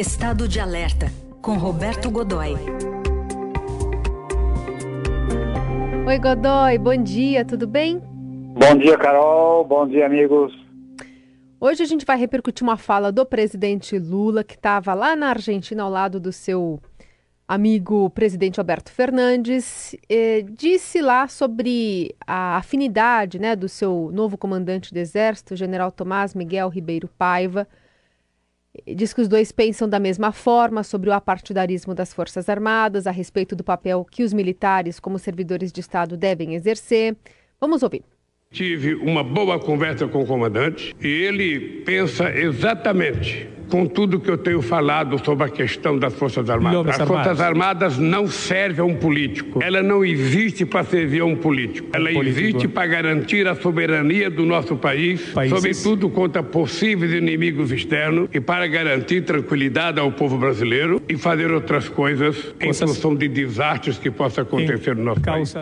Estado de Alerta, com Roberto Godoy. Oi, Godoy, bom dia, tudo bem? Bom dia, Carol. Bom dia, amigos. Hoje a gente vai repercutir uma fala do presidente Lula, que estava lá na Argentina ao lado do seu amigo presidente Alberto Fernandes. Eh, disse lá sobre a afinidade né, do seu novo comandante do Exército, general Tomás Miguel Ribeiro Paiva Diz que os dois pensam da mesma forma sobre o apartidarismo das Forças Armadas, a respeito do papel que os militares, como servidores de Estado, devem exercer. Vamos ouvir. Tive uma boa conversa com o comandante e ele pensa exatamente com tudo que eu tenho falado sobre a questão das Forças Armadas. As Forças Armadas não servem a um político. Ela não existe para servir a um político. Ela existe para garantir a soberania do nosso país, Países. sobretudo contra possíveis inimigos externos e para garantir tranquilidade ao povo brasileiro e fazer outras coisas em função de desastres que possam acontecer no nosso país.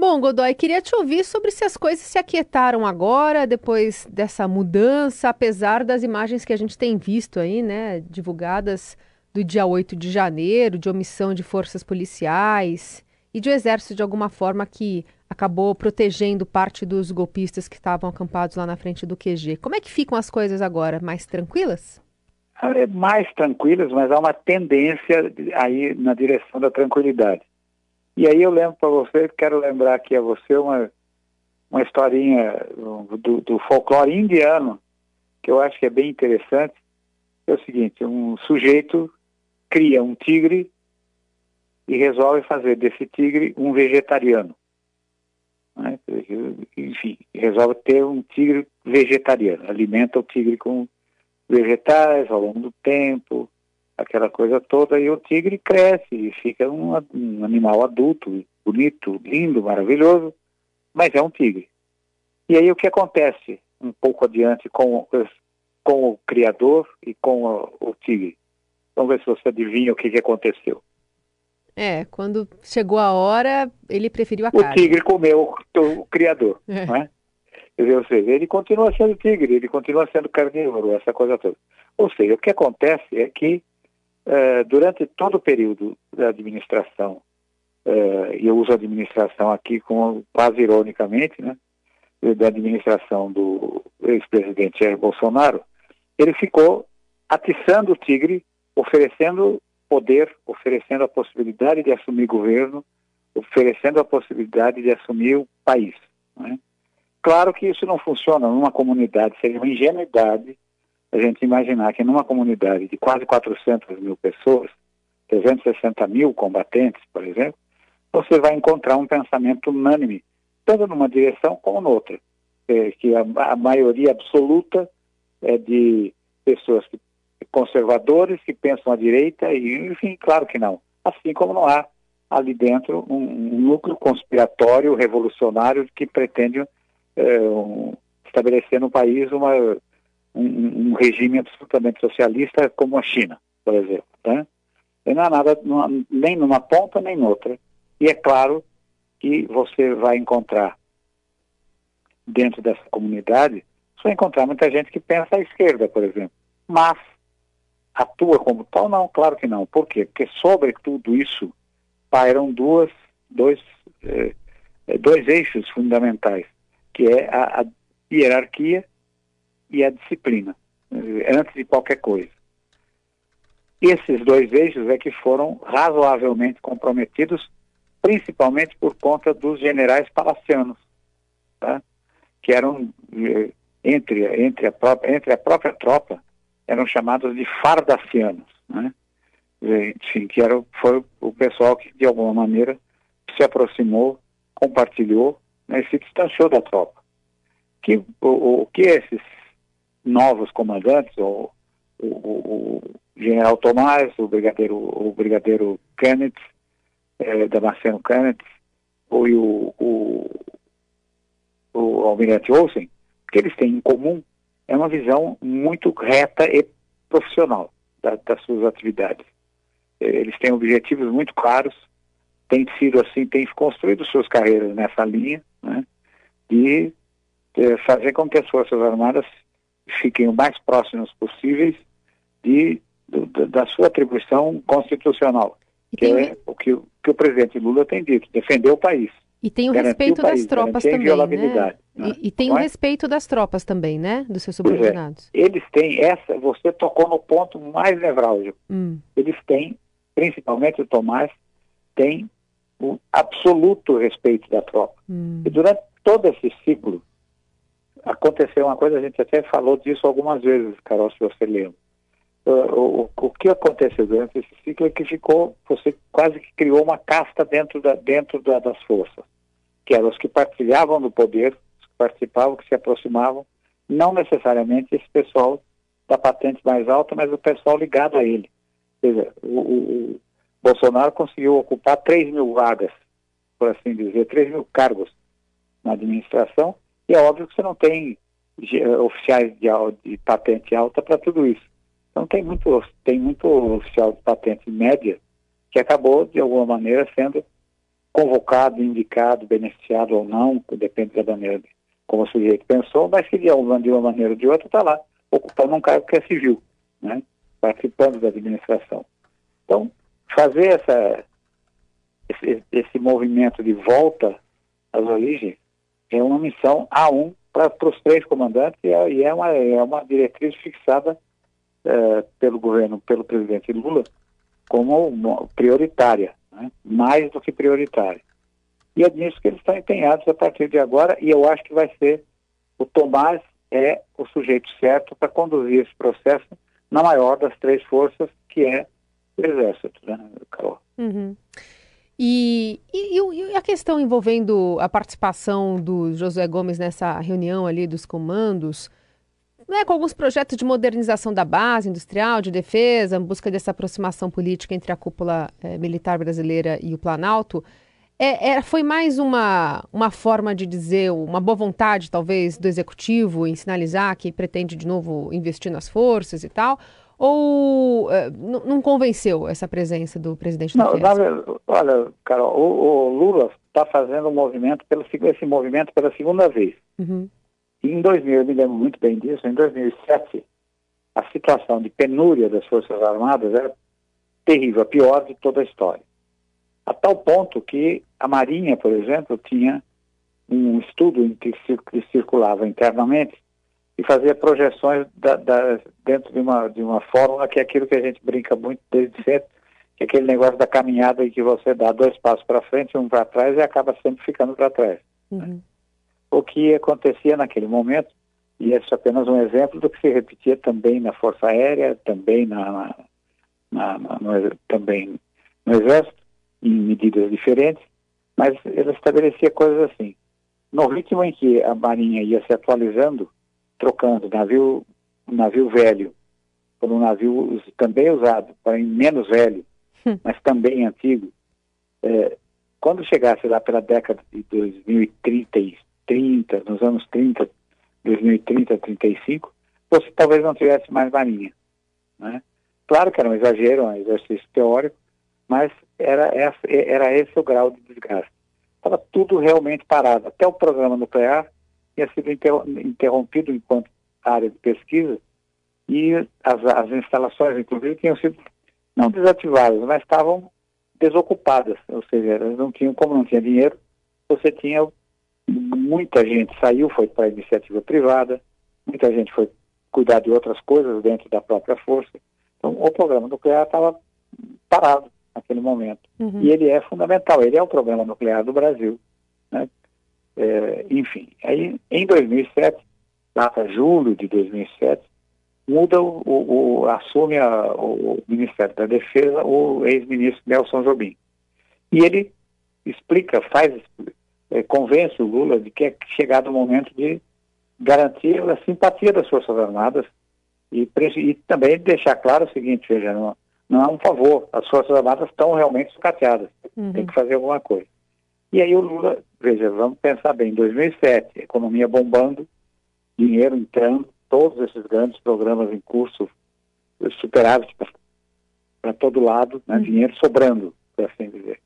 Bom, Godoy, queria te ouvir sobre se as coisas se aquietaram agora, depois dessa mudança, apesar das imagens que a gente tem visto aí, né, divulgadas do dia 8 de janeiro, de omissão de forças policiais e de exército de alguma forma que acabou protegendo parte dos golpistas que estavam acampados lá na frente do QG. Como é que ficam as coisas agora? Mais tranquilas? É mais tranquilas, mas há uma tendência aí na direção da tranquilidade. E aí eu lembro para você, quero lembrar aqui a você uma, uma historinha do, do folclore indiano, que eu acho que é bem interessante. É o seguinte, um sujeito cria um tigre e resolve fazer desse tigre um vegetariano. Né? Enfim, resolve ter um tigre vegetariano, alimenta o tigre com vegetais ao longo do tempo, aquela coisa toda, e o tigre cresce e fica um, um animal adulto, bonito, lindo, maravilhoso, mas é um tigre. E aí o que acontece um pouco adiante com, com o criador e com o, o tigre? Vamos ver se você adivinha o que, que aconteceu. É, quando chegou a hora, ele preferiu a o carne. O tigre comeu o, o criador, é. é? Dizer, ou seja, ele continua sendo tigre, ele continua sendo carnívoro, essa coisa toda. Ou seja, o que acontece é que eh, durante todo o período da administração, uh, e eu uso administração aqui com, quase ironicamente, né, da administração do ex-presidente Jair Bolsonaro, ele ficou atiçando o tigre, oferecendo poder, oferecendo a possibilidade de assumir governo, oferecendo a possibilidade de assumir o país. Né? Claro que isso não funciona numa comunidade, seria uma ingenuidade a gente imaginar que numa comunidade de quase 400 mil pessoas, 360 mil combatentes, por exemplo, você vai encontrar um pensamento unânime, tanto numa direção como noutra. É, que a, a, maioria absoluta é de pessoas que, conservadores que pensam à direita, e, enfim, claro que não. Assim como não há ali dentro um, um núcleo conspiratório, revolucionário, que pretende é, um, estabelecer no país uma um, um, regime absolutamente socialista como a China, por exemplo. Né? Não há nada, não, nem numa ponta nem noutra. E é claro que você vai encontrar dentro dessa comunidade, você vai encontrar muita gente que pensa à esquerda, por exemplo. Mas atua como tal? Não, claro que não. Por quê? Porque sobre tudo isso pairam duas, dois, eh, dois eixos fundamentais, que é a, a hierarquia e a disciplina, eh, antes de qualquer coisa. Esses dois eixos é que foram razoavelmente comprometidos, principalmente por conta dos generais palacianos, tá? que eram, eh, entre, entre, a própria, entre a própria tropa, eram chamados de fardacianos, né? enfim, que era, foi o pessoal que, de alguma maneira, se aproximou, compartilhou né, e se distanciou da tropa. Que, o, o que esses novos comandantes, o, o, o general Tomás, o brigadeiro, o brigadeiro Kenneth, é, Damasceno Kenneth, ou o, o, o almirante Olsen, que eles têm em comum é uma visão muito reta e profissional da, das suas atividades. Eles têm objetivos muito claros, têm sido assim, têm construído suas carreiras nessa linha, né, de fazer com que as Forças Armadas fiquem o mais próximos possíveis de do, da sua atribuição constitucional, que é o que, que, o presidente Lula tem dito, defender o país. E tem o respeito o país, das tropas também, né? né? E, e, tem o é? respeito das tropas também, né? Dos seus é. subordinados. É. Eles têm essa, você tocou no ponto mais nevrálgico. Hum. Eles têm, principalmente o Tomás, tem o absoluto respeito da tropa. Hum. E durante todo esse ciclo, aconteceu uma coisa, a gente até falou disso algumas vezes, Carol, se você lembra. O, o, o, que aconteceu durante esse ciclo é que ficou, você quase que criou uma casta dentro, da, dentro da, das forças, que eram os que partilhavam do poder, os que participavam, que se aproximavam, não necessariamente esse pessoal da patente mais alta, mas o pessoal ligado a ele. Quer dizer, o, o Bolsonaro conseguiu ocupar 3 mil vagas, por assim dizer, 3 mil cargos na administração, e é óbvio que você não tem oficiais de, de patente alta para tudo isso. Então tem muito, tem muito oficial de patente média que acabou, de alguma maneira, sendo convocado, indicado, beneficiado ou não, depende da maneira como o sujeito pensou, mas que de uma, de uma maneira ou de outra está lá, ocupando um cargo que é civil, né? participando da administração. Então, fazer essa, esse, esse movimento de volta às origens é uma missão A1 para os três comandantes e é, e é, uma, é uma diretriz fixada é, pelo governo, pelo presidente Lula, como prioritária, né? mais do que prioritária. E é nisso que eles estão empenhados a partir de agora, e eu acho que vai ser o Tomás é o sujeito certo para conduzir esse processo na maior das três forças, que é o Exército, né, Carol? Uhum. E, e, e, a questão envolvendo a participação do Josué Gomes nessa reunião ali dos comandos, né, com alguns projetos de modernização da base industrial, de defesa, em busca dessa aproximação política entre a cúpula é, militar brasileira e o Planalto, é, é, foi mais uma, uma forma de dizer, uma boa vontade, talvez, do executivo em sinalizar que pretende de novo investir nas forças e tal? Ou uh, não convenceu essa presença do presidente não, da Olha, Carol, o, o Lula está fazendo um movimento, pelo, esse movimento pela segunda vez. Uhum. E em 2000, eu me lembro muito bem disso, em 2007, a situação de penúria das Forças Armadas era terrível, a pior de toda a história. A tal ponto que a Marinha, por exemplo, tinha um estudo que circulava internamente e fazia projeções da, da, dentro de uma, de uma fórmula que é aquilo que a gente brinca muito desde sempre, que é aquele negócio da caminhada em que você dá dois passos para frente, um para trás e acaba sempre ficando para trás. Né? Uhum. Né? O que acontecia naquele momento, e esse é apenas um exemplo do que se repetia também na Força Aérea, também na, na, na no, também no Exército, em medidas diferentes, mas ele estabelecia coisas assim. No ritmo em que a Marinha ia se atualizando, trocando navio, navio velho por um navio também usado, porém menos velho, hum. mas também antigo, é, quando chegasse lá pela década de 2030 e 30, nos anos 30, 2030, 35, você talvez não tivesse mais marinha. Né? Claro que era um exagero, um exercício teórico, mas era, essa, era esse o grau de desgaste. Estava tudo realmente parado. Até o programa nuclear tinha sido interrompido enquanto área de pesquisa e as, as instalações, inclusive, tinham sido não desativadas, mas estavam desocupadas, ou seja, elas não tinham, como não tinha dinheiro, você tinha muita gente saiu, foi para a iniciativa privada, muita gente foi cuidar de outras coisas dentro da própria força. Então, o programa nuclear estava parado naquele momento. Uhum. E ele é fundamental, ele é o programa nuclear do Brasil. Né? É, enfim, aí em 2007, data julho de 2007, muda o, o, o assume a, o Ministério da Defesa o ex-ministro Nelson Jobim. E ele explica, faz, é, convence o Lula de que é chegado o momento de garantir a simpatia das Forças Armadas e, e também deixar claro o seguinte, veja, não, não é um favor, as Forças Armadas estão realmente sucateadas, uhum. tem que fazer alguma coisa. E aí o Lula, veja, vamos pensar bem, 2007, economia bombando, dinheiro entrando, todos esses grandes programas em curso, superávit para todo lado, né, uhum. dinheiro sobrando, por assim dizer.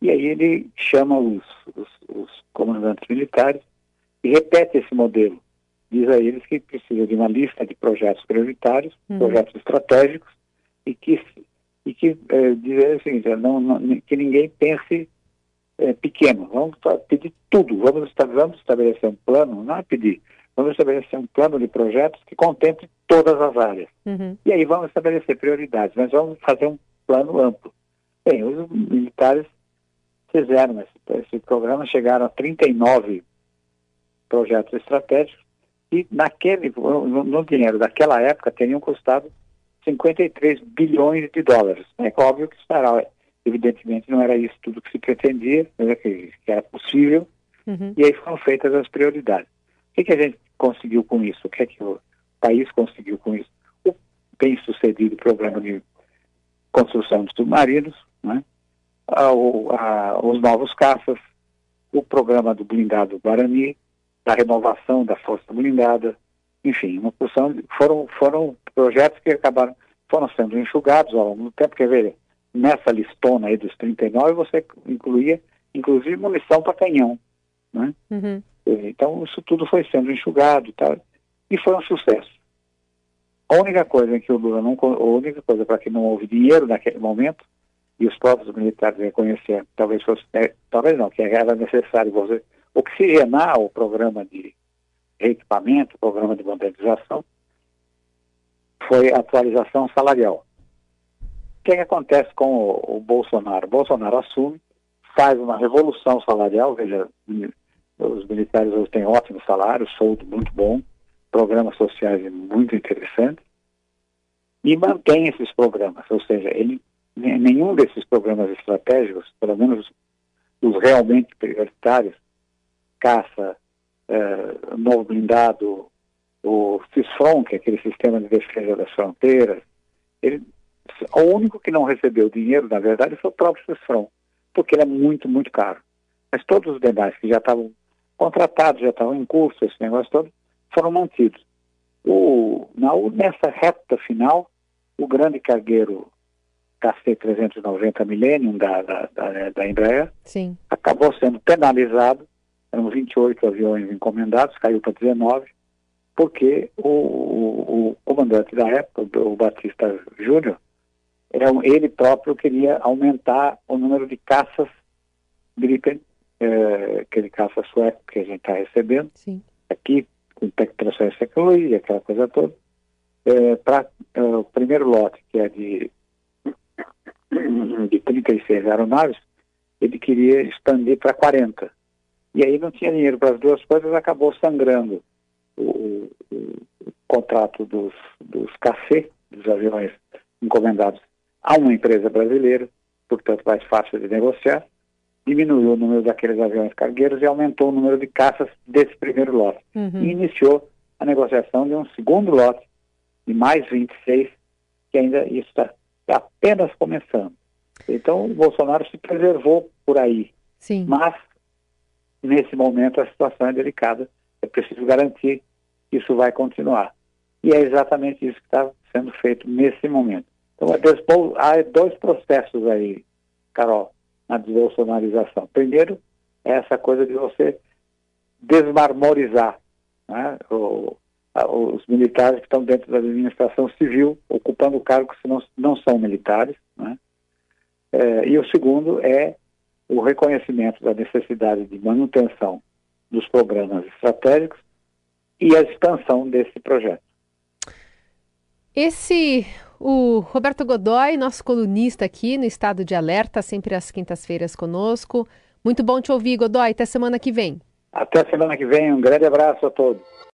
E aí ele chama os, os, os, comandantes militares e repete esse modelo. Diz a eles que precisa de uma lista de projetos prioritários, uhum. projetos estratégicos, e que, e que é, dizer o seguinte, não, não, que ninguém pense é, pequeno, vamos pedir tudo, vamos, vamos estabelecer um plano, não é pedir, vamos estabelecer um plano de projetos que contemple todas as áreas. Uhum. E aí vamos estabelecer prioridades, mas vamos fazer um plano amplo. Bem, os militares fizeram esse, esse programa, chegaram a 39 projetos estratégicos e naquele, no, no dinheiro daquela época teriam custado 53 bilhões de dólares. É óbvio que estará, evidentemente não era isso tudo que se pretendia, mas é que, era possível, uhum. e aí foram feitas as prioridades. O que, que a gente conseguiu com isso? O que é que o país conseguiu com isso? O bem-sucedido programa de construção de submarinos, né? a, a, os novos caças, o programa do blindado Guarani, da renovação da força blindada, enfim, uma porção de, foram, foram projetos que acabaram, foram sendo enxugados ao longo do tempo, quer ver, nessa listona aí dos 39 você incluía, inclusive, munição para canhão, né? Uhum. Então, isso tudo foi sendo enxugado tá? e foi um sucesso. A única coisa em que o Lula não, a única coisa para que não houve dinheiro naquele momento, e os próprios militares reconheceram, talvez fosse, é, talvez não, que era necessário você oxigenar o programa de reequipamento, o programa de modernização, foi a atualização salarial. O que, é que acontece com o, o Bolsonaro? O Bolsonaro assume, faz uma revolução salarial, veja, os militares hoje têm ótimo salário, soldo muito bom, programas sociais muito interessantes, e mantém esses programas, ou seja, ele, nenhum desses programas estratégicos, pelo menos os realmente prioritários, caça, é, novo blindado, o CISFRON, que é aquele sistema de defesa das fronteiras, ele, o único que não recebeu dinheiro, na verdade, foi o próprio CISFRON, porque ele é muito, muito caro. Mas todos os demais que já estavam contratados, já estavam em curso, esse negócio todo, foram mantidos. O, na, nessa reta final, o grande cargueiro KC-390 Millennium da, da, da, da Embraer Sim. acabou sendo penalizado, eram 28 aviões encomendados, caiu para 19, porque o, o, o, comandante da época, o Batista Júnior, ele próprio queria aumentar o número de caças Gripen, é, aquele caça sueco que a gente está recebendo, Sim. aqui, com transferência tecnologia, aquela coisa toda, é, para é, o primeiro lote, que é de, de 36 aeronaves, ele queria expandir para 40. E aí não tinha dinheiro para as duas coisas, acabou sangrando o, o, o contrato dos, dos KC, dos aviões encomendados a uma empresa brasileira, portanto mais fácil de negociar, diminuiu o número daqueles aviões cargueiros e aumentou o número de caças desse primeiro lote. Uhum. E iniciou a negociação de um segundo lote, de mais 26, que ainda está apenas começando. Então, o Bolsonaro se preservou por aí. Sim. Mas, nesse momento, a situação é delicada. É preciso garantir que isso vai continuar. E é exatamente isso que está sendo feito nesse momento. Então, há dois processos aí, Carol, na desbolsonarização. Primeiro, é essa coisa de você desmarmorizar né, o, a, os militares que estão dentro da administração civil, ocupando cargos que não, não são militares. Né? É, e o segundo é o reconhecimento da necessidade de manutenção dos programas estratégicos e a expansão desse projeto. Esse, o Roberto Godoy, nosso colunista aqui no Estado de Alerta, sempre às quintas-feiras conosco. Muito bom te ouvir, Godoy. Até semana que vem. Até semana que vem. Um grande abraço a todos.